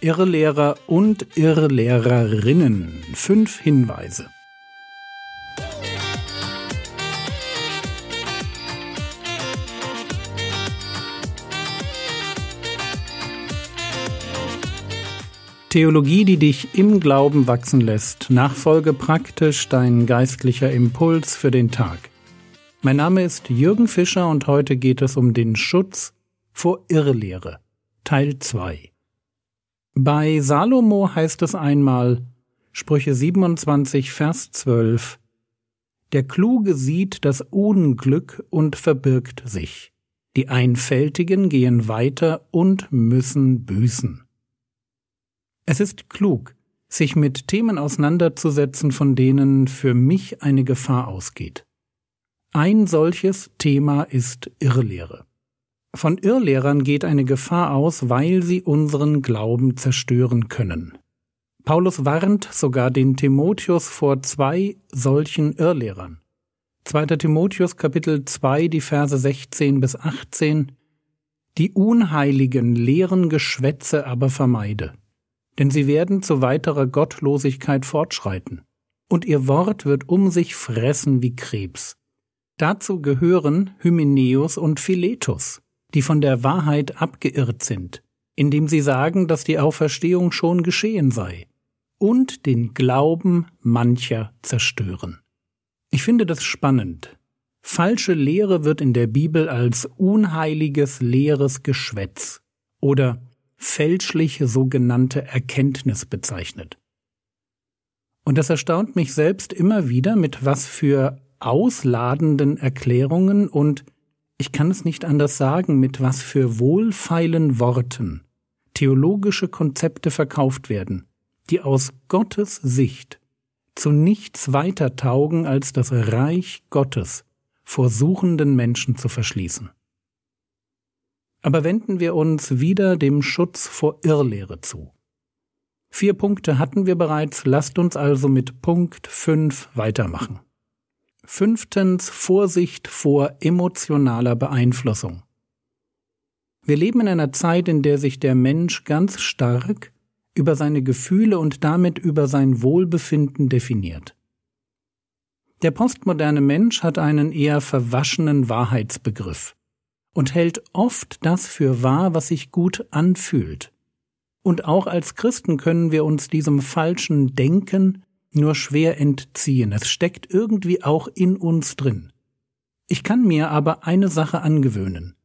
Irrlehrer und Irrlehrerinnen. Fünf Hinweise. Theologie, die dich im Glauben wachsen lässt. Nachfolge praktisch dein geistlicher Impuls für den Tag. Mein Name ist Jürgen Fischer und heute geht es um den Schutz vor Irrlehre. Teil 2. Bei Salomo heißt es einmal, Sprüche 27, Vers 12, Der Kluge sieht das Unglück und verbirgt sich. Die Einfältigen gehen weiter und müssen büßen. Es ist klug, sich mit Themen auseinanderzusetzen, von denen für mich eine Gefahr ausgeht. Ein solches Thema ist Irrlehre. Von Irrlehrern geht eine Gefahr aus, weil sie unseren Glauben zerstören können. Paulus warnt sogar den Timotheus vor zwei solchen Irrlehrern. 2. Timotheus Kapitel 2, die Verse 16 bis 18 Die unheiligen leeren Geschwätze aber vermeide denn sie werden zu weiterer Gottlosigkeit fortschreiten, und ihr Wort wird um sich fressen wie Krebs. Dazu gehören Hymenäus und Philetus, die von der Wahrheit abgeirrt sind, indem sie sagen, dass die Auferstehung schon geschehen sei, und den Glauben mancher zerstören. Ich finde das spannend. Falsche Lehre wird in der Bibel als unheiliges leeres Geschwätz oder fälschliche sogenannte Erkenntnis bezeichnet. Und das erstaunt mich selbst immer wieder, mit was für ausladenden Erklärungen und ich kann es nicht anders sagen, mit was für wohlfeilen Worten theologische Konzepte verkauft werden, die aus Gottes Sicht zu nichts weiter taugen, als das Reich Gottes vor suchenden Menschen zu verschließen. Aber wenden wir uns wieder dem Schutz vor Irrlehre zu. Vier Punkte hatten wir bereits, lasst uns also mit Punkt 5 weitermachen. Fünftens Vorsicht vor emotionaler Beeinflussung. Wir leben in einer Zeit, in der sich der Mensch ganz stark über seine Gefühle und damit über sein Wohlbefinden definiert. Der postmoderne Mensch hat einen eher verwaschenen Wahrheitsbegriff und hält oft das für wahr, was sich gut anfühlt. Und auch als Christen können wir uns diesem falschen Denken nur schwer entziehen. Es steckt irgendwie auch in uns drin. Ich kann mir aber eine Sache angewöhnen.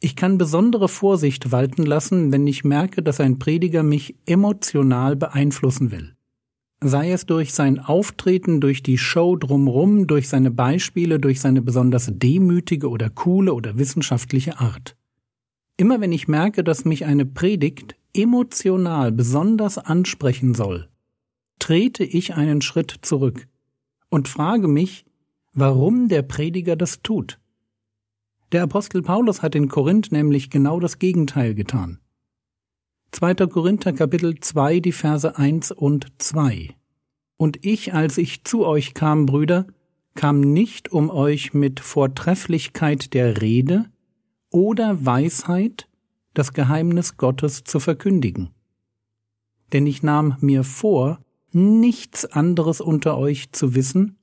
Ich kann besondere Vorsicht walten lassen, wenn ich merke, dass ein Prediger mich emotional beeinflussen will sei es durch sein Auftreten, durch die Show drumrum, durch seine Beispiele, durch seine besonders demütige oder coole oder wissenschaftliche Art. Immer wenn ich merke, dass mich eine Predigt emotional besonders ansprechen soll, trete ich einen Schritt zurück und frage mich, warum der Prediger das tut. Der Apostel Paulus hat in Korinth nämlich genau das Gegenteil getan. 2. Korinther Kapitel 2, die Verse 1 und 2. Und ich, als ich zu euch kam, Brüder, kam nicht, um euch mit Vortrefflichkeit der Rede oder Weisheit das Geheimnis Gottes zu verkündigen. Denn ich nahm mir vor, nichts anderes unter euch zu wissen,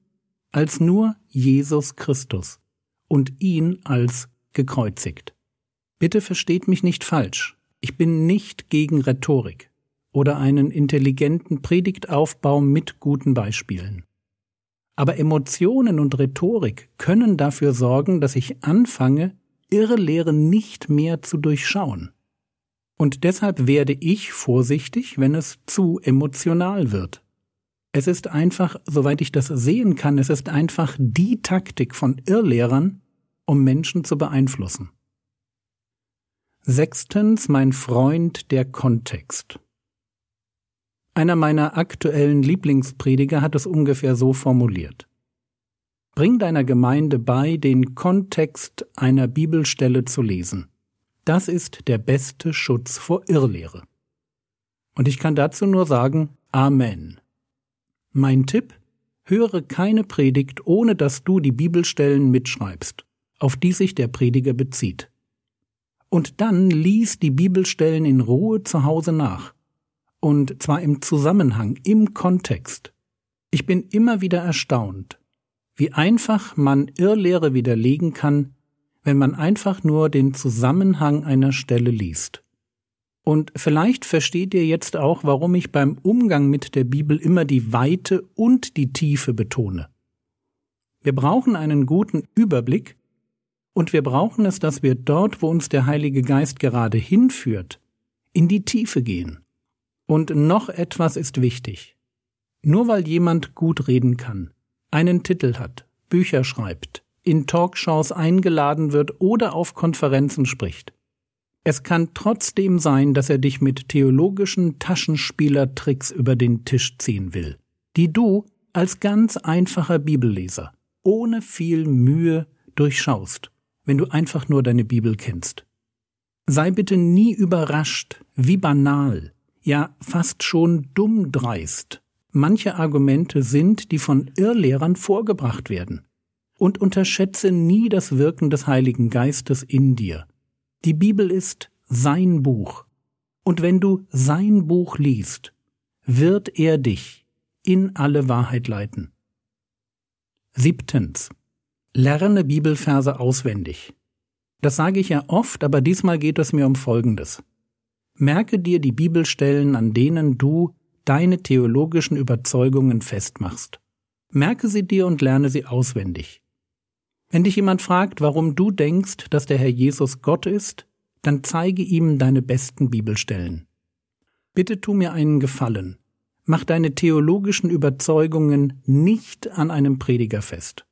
als nur Jesus Christus und ihn als gekreuzigt. Bitte versteht mich nicht falsch. Ich bin nicht gegen Rhetorik oder einen intelligenten Predigtaufbau mit guten Beispielen. Aber Emotionen und Rhetorik können dafür sorgen, dass ich anfange, irre Lehre nicht mehr zu durchschauen. Und deshalb werde ich vorsichtig, wenn es zu emotional wird. Es ist einfach, soweit ich das sehen kann, es ist einfach die Taktik von Irrlehrern, um Menschen zu beeinflussen. Sechstens mein Freund der Kontext. Einer meiner aktuellen Lieblingsprediger hat es ungefähr so formuliert. Bring deiner Gemeinde bei, den Kontext einer Bibelstelle zu lesen. Das ist der beste Schutz vor Irrlehre. Und ich kann dazu nur sagen, Amen. Mein Tipp, höre keine Predigt, ohne dass du die Bibelstellen mitschreibst, auf die sich der Prediger bezieht und dann lies die Bibelstellen in Ruhe zu Hause nach. Und zwar im Zusammenhang, im Kontext. Ich bin immer wieder erstaunt, wie einfach man Irrlehre widerlegen kann, wenn man einfach nur den Zusammenhang einer Stelle liest. Und vielleicht versteht ihr jetzt auch, warum ich beim Umgang mit der Bibel immer die Weite und die Tiefe betone. Wir brauchen einen guten Überblick und wir brauchen es, dass wir dort, wo uns der Heilige Geist gerade hinführt, in die Tiefe gehen. Und noch etwas ist wichtig. Nur weil jemand gut reden kann, einen Titel hat, Bücher schreibt, in Talkshows eingeladen wird oder auf Konferenzen spricht. Es kann trotzdem sein, dass er dich mit theologischen Taschenspielertricks über den Tisch ziehen will, die du als ganz einfacher Bibelleser ohne viel Mühe durchschaust, wenn du einfach nur deine Bibel kennst. Sei bitte nie überrascht, wie banal, ja fast schon dumm dreist manche Argumente sind, die von Irrlehrern vorgebracht werden. Und unterschätze nie das Wirken des Heiligen Geistes in dir. Die Bibel ist sein Buch. Und wenn du sein Buch liest, wird er dich in alle Wahrheit leiten. Siebtens. Lerne Bibelverse auswendig. Das sage ich ja oft, aber diesmal geht es mir um Folgendes. Merke dir die Bibelstellen, an denen du deine theologischen Überzeugungen festmachst. Merke sie dir und lerne sie auswendig. Wenn dich jemand fragt, warum du denkst, dass der Herr Jesus Gott ist, dann zeige ihm deine besten Bibelstellen. Bitte tu mir einen Gefallen. Mach deine theologischen Überzeugungen nicht an einem Prediger fest.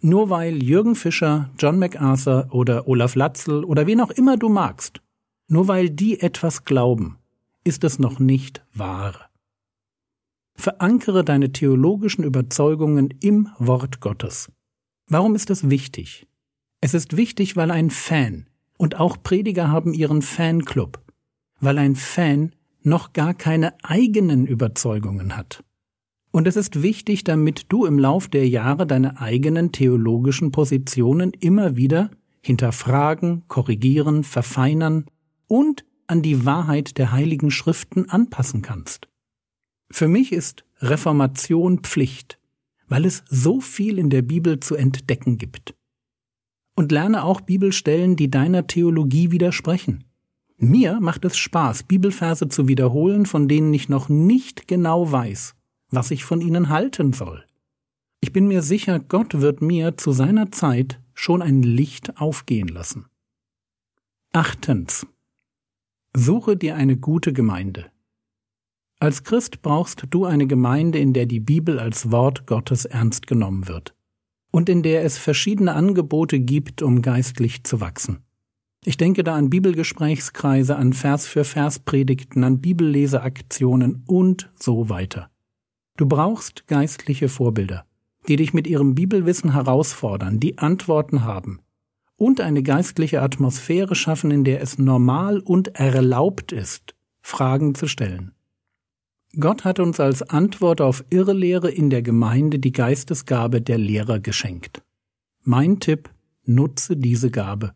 Nur weil Jürgen Fischer, John MacArthur oder Olaf Latzel oder wen auch immer du magst, nur weil die etwas glauben, ist es noch nicht wahr. Verankere deine theologischen Überzeugungen im Wort Gottes. Warum ist das wichtig? Es ist wichtig, weil ein Fan, und auch Prediger haben ihren Fanclub, weil ein Fan noch gar keine eigenen Überzeugungen hat. Und es ist wichtig, damit du im Lauf der Jahre deine eigenen theologischen Positionen immer wieder hinterfragen, korrigieren, verfeinern und an die Wahrheit der heiligen Schriften anpassen kannst. Für mich ist Reformation Pflicht, weil es so viel in der Bibel zu entdecken gibt. Und lerne auch Bibelstellen, die deiner Theologie widersprechen. Mir macht es Spaß, Bibelverse zu wiederholen, von denen ich noch nicht genau weiß, was ich von ihnen halten soll. Ich bin mir sicher, Gott wird mir zu seiner Zeit schon ein Licht aufgehen lassen. Achtens. Suche dir eine gute Gemeinde. Als Christ brauchst du eine Gemeinde, in der die Bibel als Wort Gottes ernst genommen wird und in der es verschiedene Angebote gibt, um geistlich zu wachsen. Ich denke da an Bibelgesprächskreise, an Vers für Vers Predigten, an Bibelleseaktionen und so weiter. Du brauchst geistliche Vorbilder, die dich mit ihrem Bibelwissen herausfordern, die Antworten haben und eine geistliche Atmosphäre schaffen, in der es normal und erlaubt ist, Fragen zu stellen. Gott hat uns als Antwort auf Irrlehre in der Gemeinde die Geistesgabe der Lehrer geschenkt. Mein Tipp, nutze diese Gabe.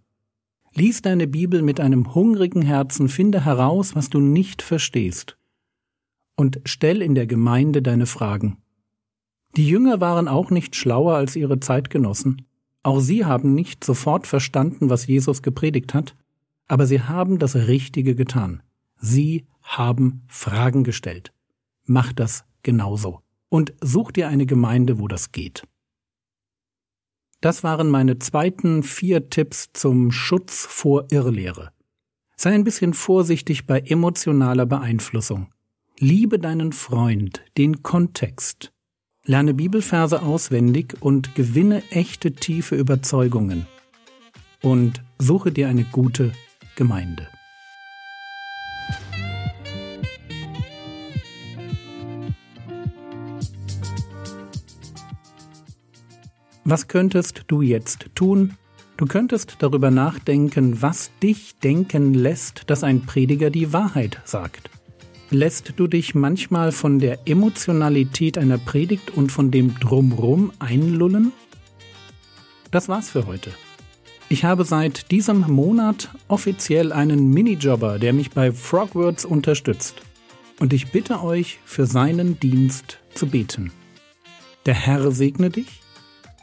Lies deine Bibel mit einem hungrigen Herzen, finde heraus, was du nicht verstehst. Und stell in der Gemeinde deine Fragen. Die Jünger waren auch nicht schlauer als ihre Zeitgenossen. Auch sie haben nicht sofort verstanden, was Jesus gepredigt hat, aber sie haben das Richtige getan. Sie haben Fragen gestellt mach das genauso. Und such dir eine Gemeinde, wo das geht. Das waren meine zweiten vier Tipps zum Schutz vor Irrlehre. Sei ein bisschen vorsichtig bei emotionaler Beeinflussung. Liebe deinen Freund, den Kontext. Lerne Bibelverse auswendig und gewinne echte tiefe Überzeugungen. Und suche dir eine gute Gemeinde. Was könntest du jetzt tun? Du könntest darüber nachdenken, was dich denken lässt, dass ein Prediger die Wahrheit sagt. Lässt du dich manchmal von der Emotionalität einer Predigt und von dem Drumrum einlullen? Das war's für heute. Ich habe seit diesem Monat offiziell einen Minijobber, der mich bei Frogwords unterstützt. und ich bitte euch, für seinen Dienst zu beten. Der Herr segne dich,